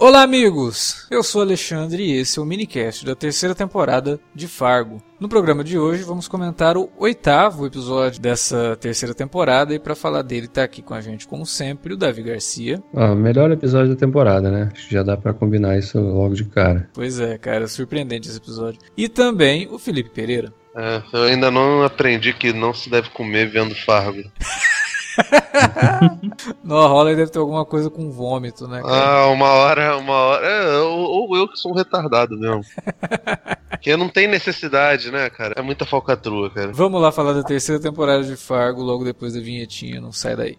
Olá, amigos! Eu sou Alexandre e esse é o minicast da terceira temporada de Fargo. No programa de hoje vamos comentar o oitavo episódio dessa terceira temporada e para falar dele tá aqui com a gente, como sempre, o Davi Garcia. Ah, melhor episódio da temporada, né? Acho que já dá para combinar isso logo de cara. Pois é, cara, surpreendente esse episódio. E também o Felipe Pereira. É, eu ainda não aprendi que não se deve comer vendo Fargo. no Holly deve ter alguma coisa com vômito, né? Cara? Ah, uma hora, uma hora. É, ou, ou eu que sou um retardado mesmo. Porque não tem necessidade, né, cara? É muita falcatrua, cara. Vamos lá falar da terceira temporada de Fargo logo depois da vinhetinha, não sai daí.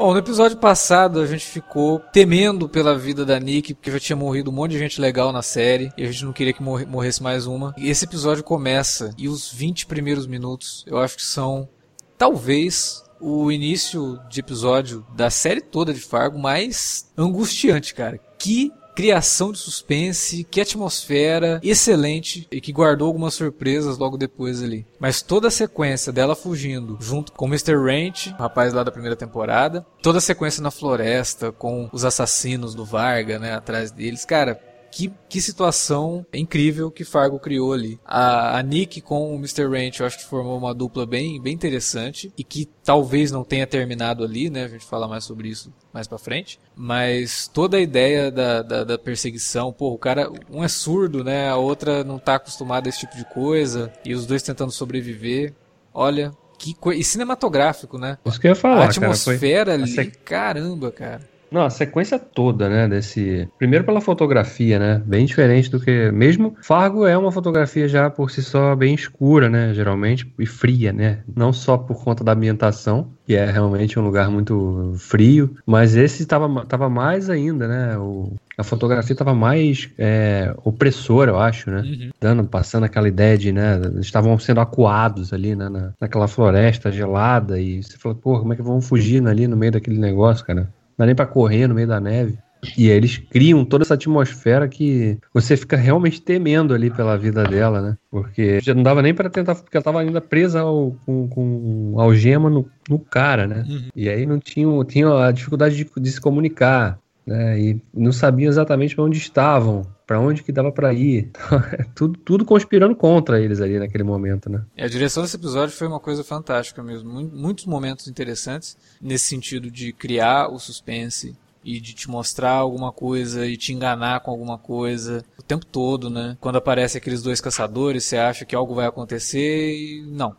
Bom, no episódio passado a gente ficou temendo pela vida da Nick, porque já tinha morrido um monte de gente legal na série e a gente não queria que morresse mais uma. E esse episódio começa e os 20 primeiros minutos eu acho que são talvez o início de episódio da série toda de Fargo mais angustiante, cara. Que criação de suspense, que atmosfera excelente e que guardou algumas surpresas logo depois ali. Mas toda a sequência dela fugindo junto com o Mr. Ranch, o rapaz lá da primeira temporada, toda a sequência na floresta com os assassinos do Varga, né, atrás deles, cara, que, que situação incrível que Fargo criou ali. A, a Nick com o Mr. Ranch, eu acho que formou uma dupla bem, bem interessante e que talvez não tenha terminado ali, né? A gente fala mais sobre isso mais pra frente. Mas toda a ideia da, da, da perseguição, pô, o cara, um é surdo, né? A outra não tá acostumada a esse tipo de coisa e os dois tentando sobreviver. Olha, que coisa. E cinematográfico, né? Isso que eu ia falar. A atmosfera cara, foi... ali, caramba, cara. Não, a sequência toda, né, desse... Primeiro pela fotografia, né, bem diferente do que... Mesmo Fargo é uma fotografia já por si só bem escura, né, geralmente, e fria, né, não só por conta da ambientação, que é realmente um lugar muito frio, mas esse tava, tava mais ainda, né, o... A fotografia estava mais é, opressora, eu acho, né? Uhum. Dando, passando aquela ideia de, né? Estavam sendo acuados ali né, na, naquela floresta gelada. E você falou, pô, como é que vão fugir ali no meio daquele negócio, cara? Dá nem para correr no meio da neve. E aí eles criam toda essa atmosfera que você fica realmente temendo ali pela vida dela, né? Porque já não dava nem para tentar, porque ela tava ainda presa ao, com, com algema no, no cara, né? Uhum. E aí não tinha, tinha a dificuldade de, de se comunicar, né? E não sabiam exatamente para onde estavam, para onde que dava para ir. É tudo, tudo conspirando contra eles ali naquele momento, né? E a direção desse episódio foi uma coisa fantástica mesmo. Muitos momentos interessantes nesse sentido de criar o suspense e de te mostrar alguma coisa e te enganar com alguma coisa o tempo todo, né? Quando aparecem aqueles dois caçadores, você acha que algo vai acontecer e não.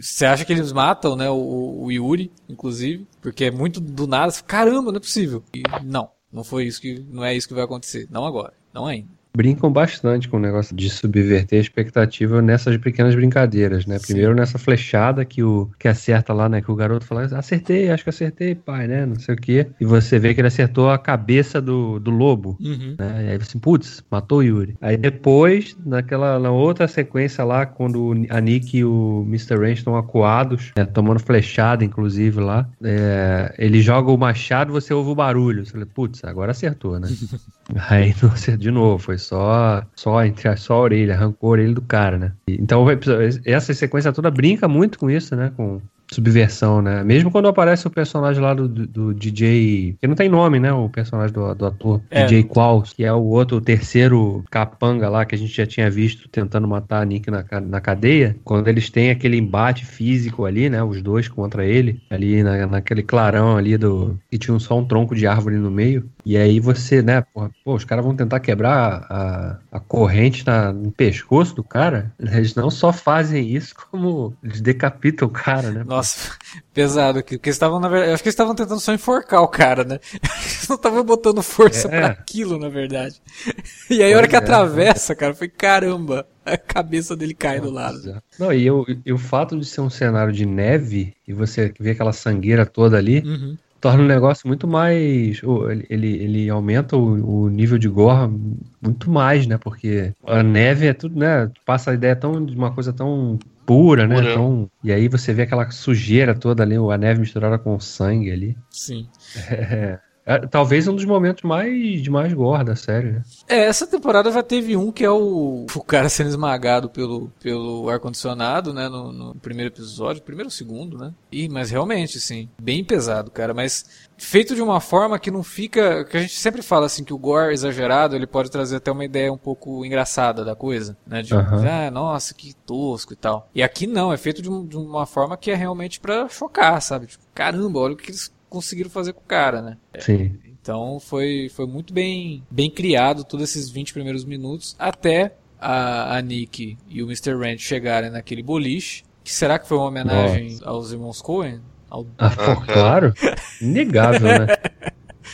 Você acha que eles matam, né? O, o Yuri, inclusive, porque é muito do nada. Caramba, não é possível. E não, não foi isso que, não é isso que vai acontecer. Não agora, não ainda brincam bastante com o negócio de subverter a expectativa nessas pequenas brincadeiras, né? Sim. Primeiro nessa flechada que o que acerta lá, né? Que o garoto fala, acertei, acho que acertei, pai, né? Não sei o quê. E você vê que ele acertou a cabeça do, do lobo, uhum. né? E aí você, putz, matou o Yuri. Aí depois, naquela na outra sequência lá, quando a Nick e o Mr. Range estão acuados, né? tomando flechada, inclusive, lá, é, ele joga o machado você ouve o barulho. Você fala, putz, agora acertou, né? aí de novo, foi só, só entre a, só a orelha, arrancou a orelha do cara, né? Então essa sequência toda brinca muito com isso, né? Com, subversão, né? Mesmo quando aparece o personagem lá do, do, do DJ. Que não tem nome, né? O personagem do, do ator. É. DJ Qual, que é o outro, o terceiro capanga lá que a gente já tinha visto tentando matar a Nick na, na cadeia. Quando eles têm aquele embate físico ali, né? Os dois contra ele. Ali na, naquele clarão ali do. E tinha só um tronco de árvore no meio. E aí você, né, porra, pô, os caras vão tentar quebrar a, a corrente na, no pescoço do cara. Eles não só fazem isso, como eles decapitam o cara, né? Nossa, pesado aqui. Porque eles estavam, na verdade, acho que eles estavam tentando só enforcar o cara, né? Eles não estavam botando força É. pra aquilo, na verdade. E aí a hora que é. atravessa, cara, foi caramba. A cabeça dele cai do lado. Não, e, eu- e o fato de ser um cenário de neve e você ver aquela sangueira toda ali, Uhum. Torna o negócio muito mais. Ele, ele, ele aumenta o, o nível de gore muito mais, né? Porque a neve é tudo, né? Passa a ideia tão, de uma coisa tão pura, né? Pura. Tão, e aí você vê aquela sujeira toda ali, a neve misturada com sangue ali. Sim. É, é, talvez um dos momentos mais de mais gore da série, né? É, essa temporada já teve um que é o, o cara sendo esmagado pelo, pelo ar-condicionado, né? No, no primeiro episódio, primeiro ou segundo, né? E, mas realmente, sim, bem pesado, cara. Mas feito de uma forma que não fica. Que a gente sempre fala assim que o gore exagerado ele pode trazer até uma ideia um pouco engraçada da coisa, né? De, Aham. ah, nossa, que tosco e tal. E aqui não, é feito de, um- de uma forma que é realmente pra chocar, sabe? Tipo, caramba, olha o que eles conseguiram fazer com o cara, né? Sim. Então foi, foi muito bem, bem criado todos esses 20 primeiros minutos até a, a Nick e o Mr. Ranch chegarem naquele boliche. Que será que foi uma homenagem aos irmãos Coen? Ao- Ah, Ah, claro. Inegável, né?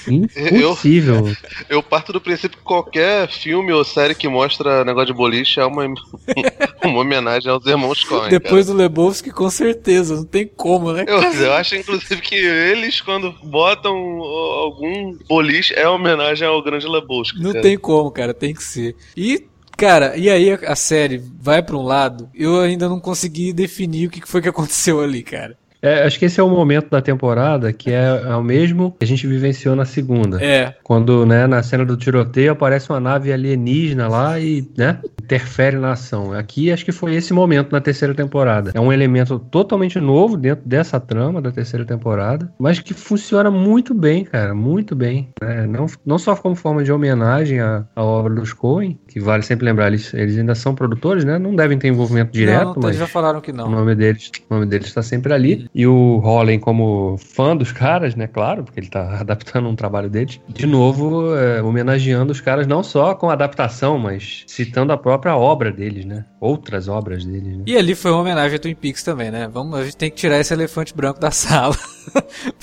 Impossível. Eu parto do princípio que qualquer filme ou série que mostra negócio de boliche é uma, uma homenagem aos irmãos Coen. Depois do Lebowski, com certeza, não tem como, né? Eu, eu acho, inclusive, que eles, quando botam algum boliche, é homenagem ao grande Lebowski. Não cara. tem como, cara, tem que ser. E, cara, e aí a, série vai pra um lado, eu ainda não consegui definir o que foi que aconteceu ali, cara. É, acho que esse é o momento da temporada que é, é o mesmo que a gente vivenciou na segunda. É, Quando, né, na cena do tiroteio aparece uma nave alienígena lá e, né, interfere na ação. Aqui acho que foi esse momento na terceira temporada. É um elemento totalmente novo dentro dessa trama da terceira temporada, mas que funciona muito bem, cara, muito bem. né? Não, não só como forma de homenagem à, à obra dos Coen, que vale sempre lembrar, eles, eles ainda são produtores, né? Não devem ter envolvimento direto, não, não, mas já falaram que o não. nome deles, o nome deles está sempre ali. E o Hollen, como fã dos caras, né? Claro, porque ele está adaptando um trabalho deles. De novo, é, homenageando os caras não só com a adaptação, mas citando a própria obra deles, né? Outras obras deles, né? E ali foi uma homenagem a Twin Peaks também, né? Vamos, a gente tem que tirar esse elefante branco da sala.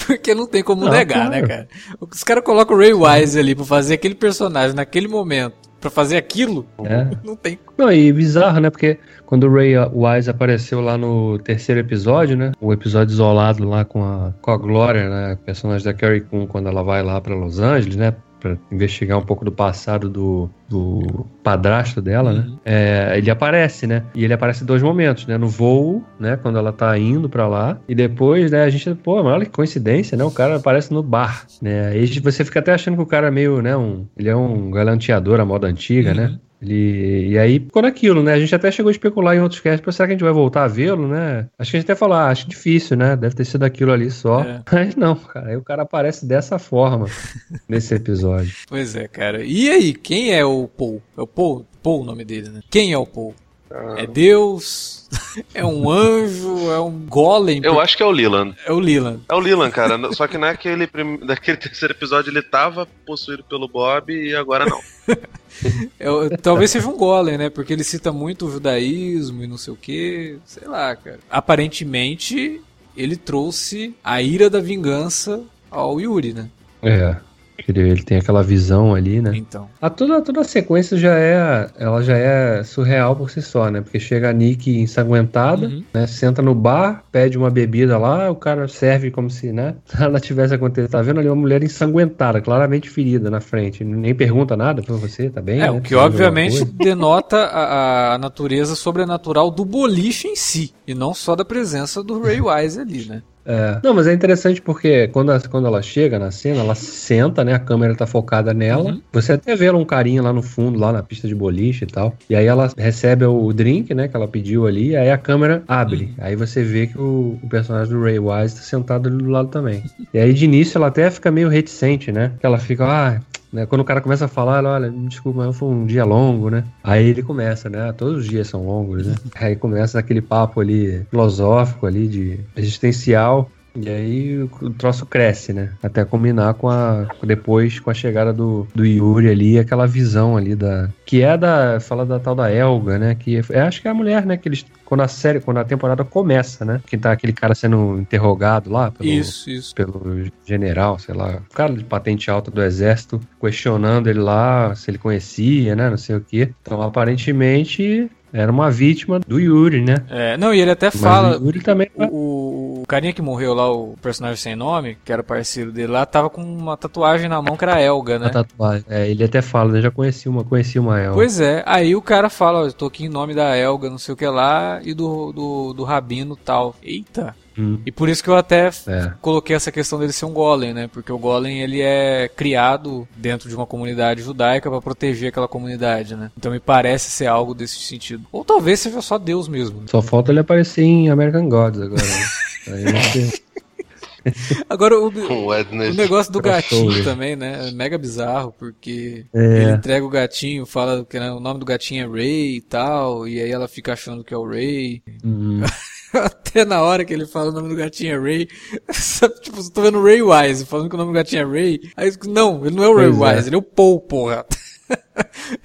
Porque não tem como Não, negar, claro. né, cara? Os caras colocam o Ray Wise ali pra fazer aquele personagem naquele momento, pra fazer aquilo, É. não tem. Não, e bizarro, né? Porque quando o Ray Wise apareceu lá no terceiro episódio, né? O episódio isolado lá com a, com a Gloria, né? A personagem da Carrie Coon, quando ela vai lá pra Los Angeles, né? Pra investigar um pouco do passado do, do padrasto dela, né? Uhum. É, ele aparece, né? E ele aparece em dois momentos, né? No voo, né? Quando ela tá indo pra lá. E depois, né? A gente, pô, mas olha que coincidência, né? O cara aparece no bar, né? Aí você fica até achando que o cara é meio, né? Um, ele é um galanteador à moda antiga, né? Ele, e aí ficou naquilo, né? A gente até chegou a especular em outros casts, será que a gente vai voltar a vê-lo, né? Acho que a gente até falou, ah, acho difícil, né? Deve ter sido aquilo ali só. É. Mas não, cara, aí o cara aparece dessa forma nesse episódio. Pois é, cara. E aí, quem é o Paul? É o Paul? Paul o nome dele, né? Quem é o Paul? É Deus? É um anjo? É um golem? Eu acho que é o Leland. É o Leland. É o Leland, cara. Só que naquele, prim... naquele terceiro episódio ele tava possuído pelo Bob e agora não. É talvez seja um golem, né? Porque ele cita muito o judaísmo e não sei o que. Sei lá, cara. Aparentemente, ele trouxe a ira da vingança ao Yuri, né? É. Ele, ele tem aquela visão ali, né? Então. A toda, toda a sequência já é, ela já é surreal por si só, né? Porque chega a Nick ensanguentada, Uhum. né? Senta no bar, pede uma bebida lá, o cara serve como se, né? Nada tivesse acontecido. Tá vendo ali uma mulher ensanguentada, claramente ferida na frente. Nem pergunta nada pra você, tá bem? É, né? o que obviamente denota a, a natureza sobrenatural do boliche em si. E não só da presença do Ray Wise ali, né? É. Não, mas é interessante porque quando, a- quando ela chega na cena, ela se senta, né? A câmera tá focada nela. Uhum. Você até vê ela um carinha lá no fundo, lá na pista de boliche e tal. E aí ela recebe o drink, né? Que ela pediu ali. Aí a câmera abre. Aí você vê que o, o personagem do Ray Wise tá sentado ali do lado também. E aí de início ela até fica meio reticente, né? Que ela fica, ah. Né, quando o cara começa a falar, ela, olha, desculpa, mas foi um dia longo, né? Aí ele começa, né? Todos os dias são longos, né? Aí começa aquele papo ali filosófico ali de existencial. E aí o troço cresce, né? Até combinar com a. depois com a chegada do, do Yuri ali, aquela visão ali da. Que é da. Fala da tal da Elga, né? Que é, acho que é a mulher, né? Que eles. Quando a série, quando a temporada começa, né? Que tá aquele cara sendo interrogado lá pelo, Isso, isso. pelo general, sei lá, o cara de patente alta do exército, questionando ele lá se ele conhecia, né? Não sei o quê. Então, aparentemente, era uma vítima do Yuri, né? É, não, e ele até Mas fala. o Yuri também. O, o carinha que morreu lá, o personagem sem nome, que era parceiro dele lá, tava com uma tatuagem na mão que era a Elga, né? A tatuagem. É, ele até fala, eu já conheci uma, conheci uma Elga. Pois é, aí o cara fala, ó, eu tô aqui em nome da Elga, não sei o que lá, e do, do, do Rabino tal. Eita! Hum, E por isso que eu até é. coloquei essa questão dele ser um golem, né? Porque o golem ele é criado dentro de uma comunidade judaica pra proteger aquela comunidade, né? Então me parece ser algo desse sentido. Ou talvez seja só Deus mesmo. né? Só falta ele aparecer em American Gods agora. Agora o, o negócio do gatinho também, né? É mega bizarro, porque É. ele entrega o gatinho, fala que né, o nome do gatinho é Ray e tal, e aí ela fica achando que é o Ray. Hum, Até na hora que ele fala o nome do gatinho é Ray, sabe, tipo, eu tô vendo o Ray Wise falando que o nome do gatinho é Ray. Aí, não, ele não é o Ray Pois é. Wise, ele é o Paul, porra.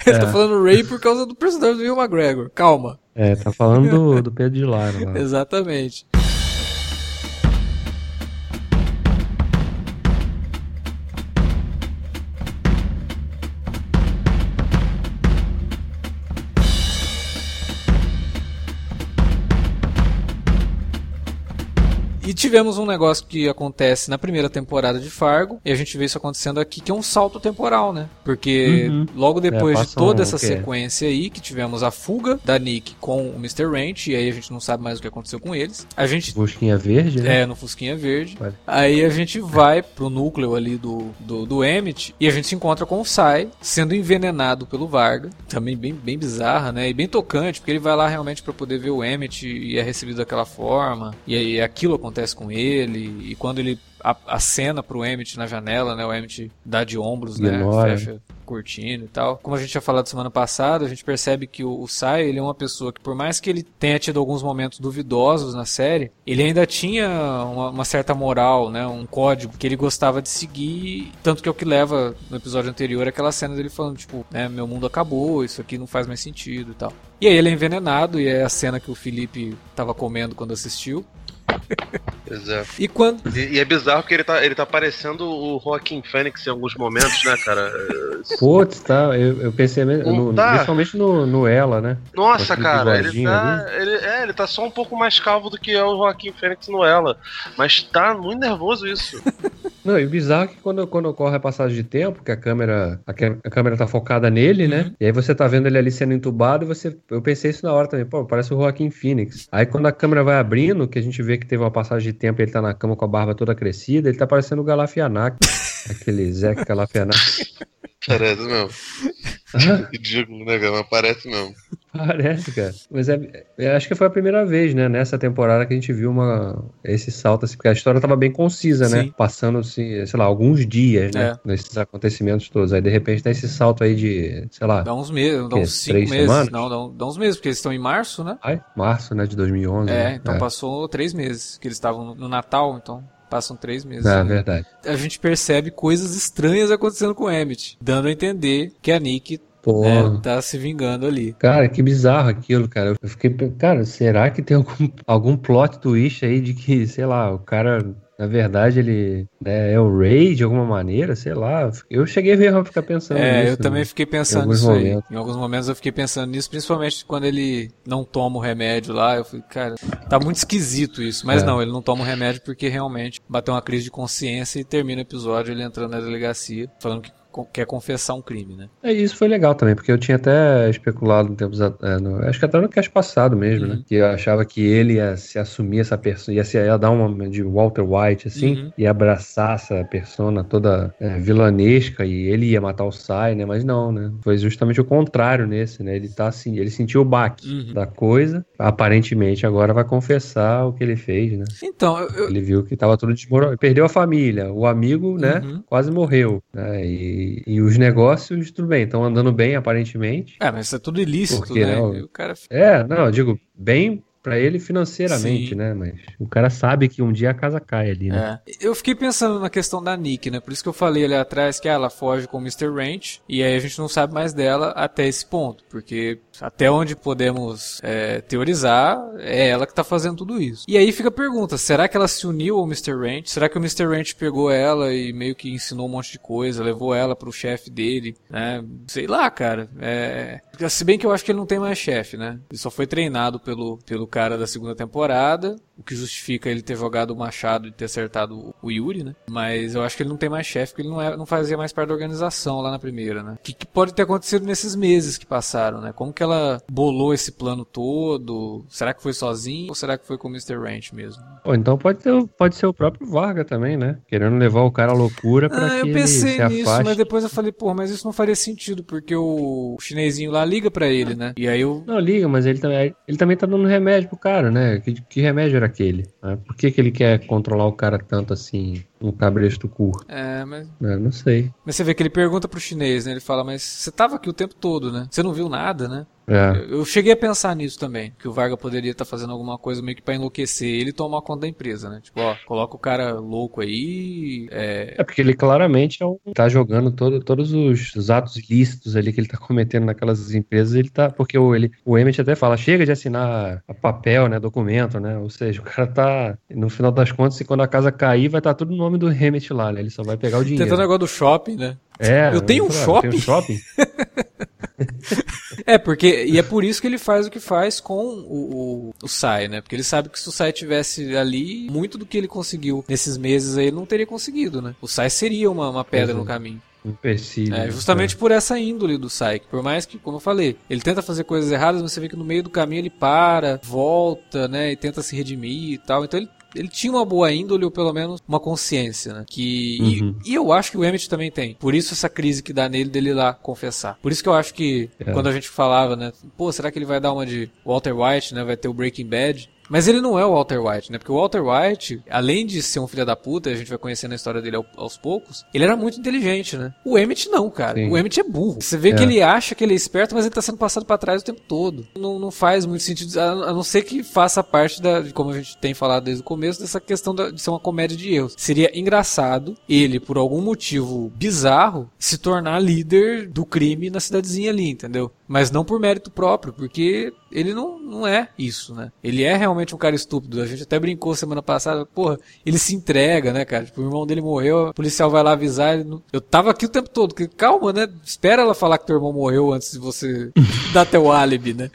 ele tá É. falando Ray por causa do personagem do Will McGregor. Calma. é, tá falando do, do Pedro de Lara. Exatamente. E tivemos um negócio que acontece na primeira temporada de Fargo, e a gente vê isso acontecendo aqui, que é um salto temporal, né? Porque Uhum. logo depois É, de toda um- essa sequência aí, que tivemos a fuga da Nick com o Mr. Ranch, e aí a gente não sabe mais o que aconteceu com eles. A gente Busquinha verde, né? é, no Fusquinha Verde. Vale. Aí a gente vai pro núcleo ali do, do, do Emmett e a gente se encontra com o Sai sendo envenenado pelo Varga. Também bem, bem bizarra, né? E bem tocante, porque ele vai lá realmente pra poder ver o Emmett e é recebido daquela forma. E aí aquilo acontece com ele. E quando ele a- acena pro Emmett na janela, né? O Emmett dá de ombros, né? Ignora. Fecha cortina e tal. Como a gente tinha falado semana passada, a gente percebe que o, o Sai, ele é uma pessoa que por mais que ele tenha tido alguns momentos duvidosos na série, ele ainda tinha uma, uma certa moral, né, um código que ele gostava de seguir, tanto que é o que leva no episódio anterior aquela cena dele falando, tipo, né, meu mundo acabou, isso aqui não faz mais sentido e tal. E aí ele é envenenado e é a cena que o Felipe tava comendo quando assistiu. É. E quando E, e é bizarro que ele tá, ele tá parecendo o Joaquim Fênix em alguns momentos, né, cara? Putz, tá. Eu, eu pensei mesmo, Não no- tá. principalmente no, no Ela, né? Nossa, cara, ele tá. Ele, é, ele tá só um pouco mais calvo do que é o Joaquim Fênix no Ela. Mas tá muito nervoso isso. Não, e o bizarro é que quando, quando ocorre a passagem de tempo, que a câmera, a, a câmera tá focada nele, né? Uhum. E aí você tá vendo ele ali sendo entubado e você. Eu pensei isso na hora também, pô, parece o Joaquim Phoenix. Aí quando a câmera vai abrindo, que a gente vê que teve uma passagem de tempo e ele tá na cama com a barba toda crescida, ele tá parecendo o Galafianac. Aquele Zé Galafianac. Parece mesmo. Ridículo, né, cara? Mas parece mesmo. Parece, cara. Mas é, é, acho que foi a primeira vez, né, nessa temporada que a gente viu uma, esse salto, assim, porque a história tava bem concisa, né? Sim. Passando, assim, sei lá, alguns dias, né? É. Nesses acontecimentos todos. Aí, de repente, tem esse salto aí de, sei lá, dá uns meses, dá uns cinco Três meses, semanas? não, dá, um- dá uns meses, porque eles estão em março, né? ai, março, né, de 2011. É, né? então é. passou três meses, que eles estavam no- Natal, então passam três meses. É, verdade. a gente percebe coisas estranhas acontecendo com o Emmett, dando a entender que a Nick Pô, né, tá se vingando ali. cara, que bizarro aquilo, cara. Eu fiquei, cara, será que tem algum, algum plot twist aí de que, sei lá, o cara, na verdade, ele né, é o Ray de alguma maneira, sei lá. Eu cheguei mesmo a ficar pensando É, nisso. eu também né? fiquei pensando nisso aí. Em alguns momentos eu fiquei pensando nisso, principalmente quando ele não toma o remédio lá. Eu falei, cara, tá muito esquisito isso. Mas É. não, ele não toma o remédio porque realmente bateu uma crise de consciência e termina o episódio ele entrando na delegacia, falando que quer confessar um crime, né? É, isso foi legal também, porque eu tinha até especulado um tempos é, no- acho que até no cast passado mesmo, né? Uhum. Que eu achava que ele ia se assumir essa persona, ia, se, ia dar uma de Walter White, assim, Uhum. e abraçar essa persona toda é, vilanesca e ele ia matar o Sai, né? Mas não, né? Foi justamente o contrário nesse, né? Ele tá assim, ele sentiu o baque Uhum. da coisa, aparentemente agora vai confessar o que ele fez, né? Então, eu, eu- Ele viu que tava tudo desmoronado. Perdeu a família. O amigo, né? Uhum. Quase morreu. né, E, e os negócios, tudo bem, estão andando bem, aparentemente. É, mas isso é tudo ilícito, Por quê, né? não? E o cara É, não, eu digo, bem para ele financeiramente, Sim. né? Mas o cara sabe que um dia a casa cai ali, né? É. Eu fiquei pensando na questão da Nick, né? Por isso que eu falei ali atrás que ela foge com o Mr. Ranch e aí a gente não sabe mais dela até esse ponto, porque até onde podemos é, teorizar é ela que tá fazendo tudo isso. E aí fica a pergunta: será que ela se uniu ao Mr. Ranch? Será que o Mr. Ranch pegou ela e meio que ensinou um monte de coisa, levou ela pro chefe dele, né? Sei lá, cara. É... Se bem que eu acho que ele não tem mais chefe, né? Ele só foi treinado pelo, pelo cara da segunda temporada, o que justifica ele ter jogado o machado e ter acertado o Yuri, né? Mas eu acho que ele não tem mais chefe, porque ele não, é, não fazia mais parte da organização lá na primeira, né? O que, que pode ter acontecido nesses meses que passaram, né? Como que ela bolou esse plano todo? Será que foi sozinho ou será que foi com o Mr. Ranch mesmo? Ou então pode, ter, pode ser o próprio Varga também, né? Querendo levar o cara à loucura pra Ah, que eu ele pensei se nisso, afaste. mas depois eu falei, pô, mas isso não faria sentido, porque o chinesinho lá liga pra ele, né? E aí eu. Não, liga, mas ele também, ele também tá dando remédio pro cara, né? Que, que remédio era aquele? né? Por que, que ele quer controlar o cara tanto assim, um cabresto curto? É, mas. Né? Não sei. Mas você vê que ele pergunta pro chinês, né? Ele fala, mas você tava aqui o tempo todo, né? Você não viu nada, né? É. Eu eu cheguei a pensar nisso também, que o Varga poderia estar fazendo alguma coisa meio que pra enlouquecer ele e tomar conta da empresa, né? Tipo, ó, coloca o cara louco aí, é, É porque ele claramente é um, tá jogando todo, todos os, os atos ilícitos ali que ele tá cometendo naquelas empresas, ele tá. Porque o, ele, o Emmett até fala, chega de assinar papel, né? Documento, né? Ou seja, o cara tá. No final das contas, se quando a casa cair, vai estar tudo no nome do Emmett lá, né? Ele só vai pegar o dinheiro. tentando o negócio do shopping, né? É, Eu tenho um claro, tem um shopping? É, porque. E é por isso que ele faz o que faz com o, o, o Sai, né? Porque ele sabe que se o Sai tivesse ali, muito do que ele conseguiu nesses meses aí ele não teria conseguido, né? O Sai seria uma, uma pedra Exato. no caminho. Empecilho. É, justamente por essa índole do Sai, que por mais que, como eu falei, ele tenta fazer coisas erradas, mas você vê que no meio do caminho ele para, volta, né, e tenta se redimir e tal. Então ele, ele tinha uma boa índole, ou pelo menos uma consciência, né? Que, e- Uhum. e, eu acho que o Emmett também tem. Por isso essa crise que dá nele dele ir lá confessar. Por isso que eu acho que É. quando a gente falava, né, pô, será que ele vai dar uma de Walter White, né? Vai ter o Breaking Bad. Mas ele não é o Walter White, né? Porque o Walter White, além de ser um filho da puta, a gente vai conhecendo a história dele ao- aos poucos, ele era muito inteligente, né? O Emmett não, cara. Sim. O Emmett é burro. Você vê É. que ele acha que ele é esperto, mas ele tá sendo passado pra trás o tempo todo. Não, não faz muito sentido, a, não ser que faça parte da, como a gente tem falado desde o começo, dessa questão da- de ser uma comédia de erros. Seria engraçado ele, por algum motivo bizarro, se tornar líder do crime na cidadezinha ali, entendeu? Mas não por mérito próprio, porque ele não, não é isso, né? Ele é realmente um cara estúpido. A gente até brincou semana passada, porra, ele se entrega, né, cara? Tipo, o irmão dele morreu, o policial vai lá avisar. Ele não... Eu tava aqui o tempo todo, que calma, né? Espera ela falar que teu irmão morreu antes de você dar teu álibi, né?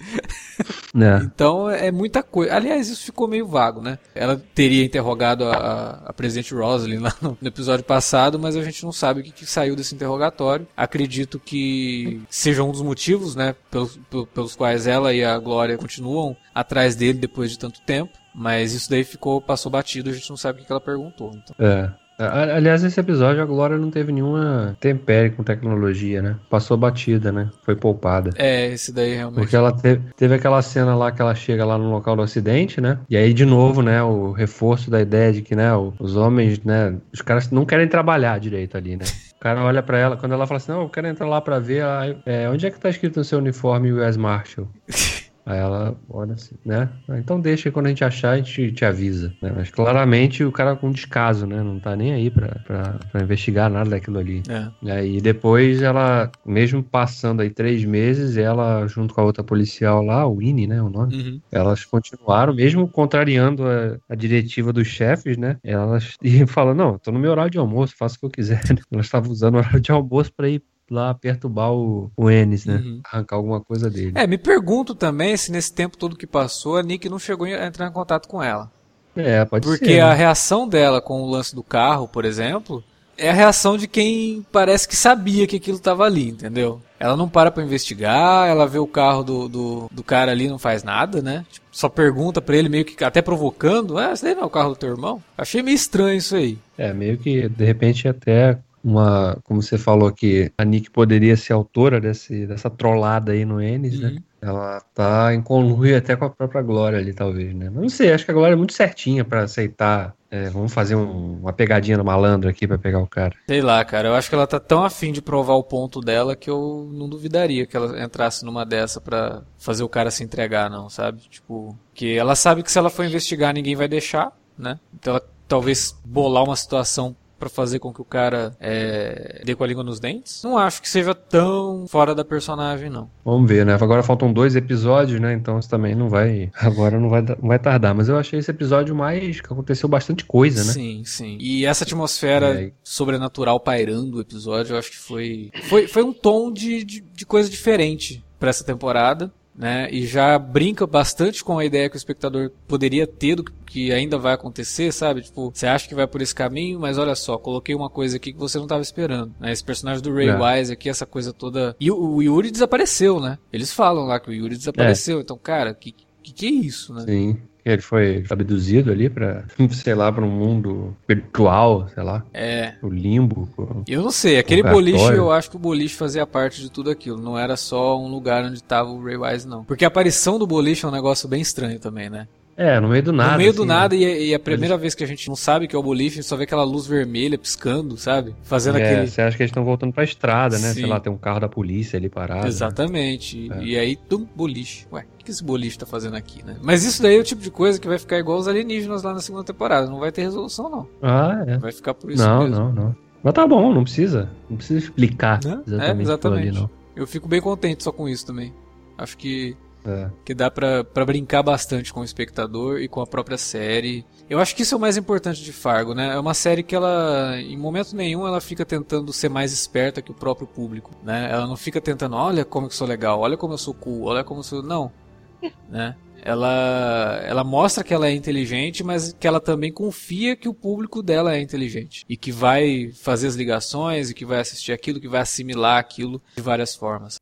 Né? Então é muita coisa. Aliás, isso ficou meio vago, né? Ela teria interrogado a, a, presidente Rosalind lá no, no episódio passado, mas a gente não sabe o que, que saiu desse interrogatório. Acredito que seja um dos motivos, né, pelos, pel- pelos quais ela e a Glória continuam atrás dele depois de tanto tempo. Mas isso daí ficou, passou batido, a gente não sabe o que ela perguntou. Então. É. Aliás, esse episódio a Glória não teve nenhuma tempere com tecnologia, né? Passou batida, né? Foi poupada. É, esse daí realmente. Porque ela teve, teve aquela cena lá que ela chega lá no local do acidente, né? E aí, de novo, né? O reforço da ideia de que, né? Os homens, né? Os caras não querem trabalhar direito ali, né? O cara olha pra ela, quando ela fala assim, não, eu quero entrar lá pra ver, é, onde é que tá escrito no seu uniforme US Marshal? Aí ela olha assim, né? Ah, Então deixa que quando a gente achar, a gente te avisa. né? Mas claramente o cara com descaso, né? Não tá nem aí pra, pra, pra investigar nada daquilo ali. É. E aí depois ela, mesmo passando aí três meses, ela, junto com a outra policial lá, o Winnie, né? O nome, Uhum. elas continuaram, mesmo contrariando a, a diretiva dos chefes, né? Elas iam falando, não, tô no meu horário de almoço, faço o que eu quiser. né? Elas estavam usando o horário de almoço pra ir lá perturbar o, o Ennis, né? Uhum. Arrancar alguma coisa dele. É, me pergunto também se nesse tempo todo que passou a Nick não chegou a entrar em contato com ela. É, pode Porque ser. a né? reação dela com o lance do carro, por exemplo, é a reação de quem parece que sabia que aquilo estava ali, entendeu? Ela não para pra investigar, ela vê o carro do, do, do cara ali e não faz nada, né? Tipo, só pergunta pra ele, meio que até provocando: Ah, esse daí não é o carro do teu irmão? Achei meio estranho isso aí. É, meio que, de repente, até uma. Como você falou que a Nick poderia ser autora desse, dessa trollada aí no Ennis, né? Uhum. Ela tá em conluio até com a própria Glória ali, talvez, né? Não sei, acho que a Glória é muito certinha para aceitar. É, vamos fazer um, uma pegadinha no malandro aqui para pegar o cara. Sei lá, cara. Eu acho que ela tá tão afim de provar o ponto dela que eu não duvidaria que ela entrasse numa dessa para fazer o cara se entregar, não, sabe? Tipo, que ela sabe que se ela for investigar ninguém vai deixar, né? Então ela talvez bolar uma situação para fazer com que o cara é, dê com a língua nos dentes. Não acho que seja tão fora da personagem, não. Vamos ver, né? Agora faltam dois episódios, né? Então isso também não vai. Agora não vai, não vai tardar. Mas eu achei esse episódio mais. que aconteceu bastante coisa, né? Sim, sim. E essa atmosfera é. sobrenatural pairando o episódio, eu acho que foi. Foi, foi um tom de, de, de coisa diferente para essa temporada né? E já brinca bastante com a ideia que o espectador poderia ter do que ainda vai acontecer, sabe? Tipo, você acha que vai por esse caminho, mas olha só, coloquei uma coisa aqui que você não estava esperando. Né? Esse personagem do Ray é. Wise aqui, essa coisa toda. E o, Yuri desapareceu, né? Eles falam lá que o Yuri desapareceu. É. Então, cara, que, que que é isso, né? Sim. Ele foi abduzido ali para, sei lá, para um mundo virtual, sei lá. É. O limbo. Eu não sei. Aquele boliche, eu acho que o boliche fazia parte de tudo aquilo. Não era só um lugar onde tava o Ray Wise, não. Porque a aparição do boliche é um negócio bem estranho também, né? É, no meio do nada. No meio assim, do nada, né? e, e, a primeira Eles... vez que a gente não sabe que é o boliche, a gente só vê aquela luz vermelha piscando, sabe? Fazendo é, aquele. Você acha que eles estão voltando pra estrada, né? Sim. Sei lá, tem um carro da polícia ali parado. Exatamente. Né? E aí, tum, boliche. Ué, o que esse boliche tá fazendo aqui, né? Mas isso daí é o tipo de coisa que vai ficar igual os alienígenas lá na segunda temporada. Não vai ter resolução, não. Ah, é. Vai ficar por isso não, mesmo. Não, não, não. Mas tá bom, não precisa. Não precisa explicar é, exatamente, é, exatamente. Ali, não. Eu fico bem contente só com isso também. Acho que é. Que dá pra, brincar bastante com o espectador e com a própria série. Eu acho que isso é o mais importante de Fargo, né? É uma série que ela, em momento nenhum, ela fica tentando ser mais esperta que o próprio público, né? Ela não fica tentando, olha como eu sou legal, olha como eu sou cool, olha como eu sou... Não, né? Ela, ela mostra que ela é inteligente, mas que ela também confia que o público dela é inteligente. E que vai fazer as ligações, e que vai assistir aquilo, que vai assimilar aquilo de várias formas.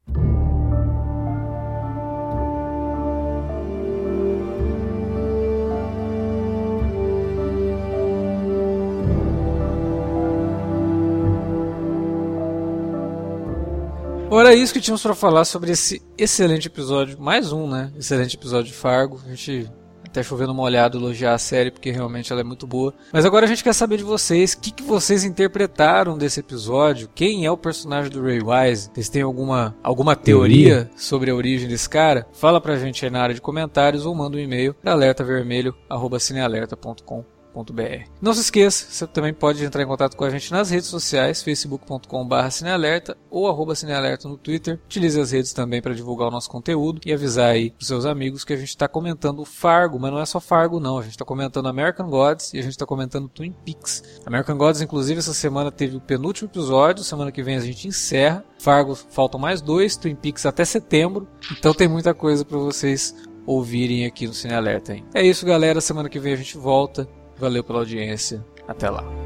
Ora, é isso que tínhamos para falar sobre esse excelente episódio. Mais um, né? Excelente episódio de Fargo. A gente até chovendo uma olhada elogiar a série, porque realmente ela é muito boa. Mas agora a gente quer saber de vocês, o que, que vocês interpretaram desse episódio? Quem é o personagem do Ray Wise? Vocês têm alguma, alguma teoria, sobre a origem desse cara? Fala pra gente aí na área de comentários ou manda um e-mail para alertavermelho.cinealerta.com não se esqueça, você também pode entrar em contato com a gente nas redes sociais, facebook.com.br cinealerta ou arroba cinealerta no Twitter. Utilize as redes também para divulgar o nosso conteúdo e avisar aí os seus amigos que a gente está comentando Fargo, mas não é só Fargo não, a gente está comentando American Gods e a gente está comentando Twin Peaks. American Gods, inclusive, essa semana teve o penúltimo episódio, semana que vem a gente encerra. Fargo faltam mais dois, Twin Peaks até setembro, então tem muita coisa para vocês ouvirem aqui no Cine Alerta. Hein? É isso, galera. Semana que vem a gente volta. Valeu pela audiência. Até lá.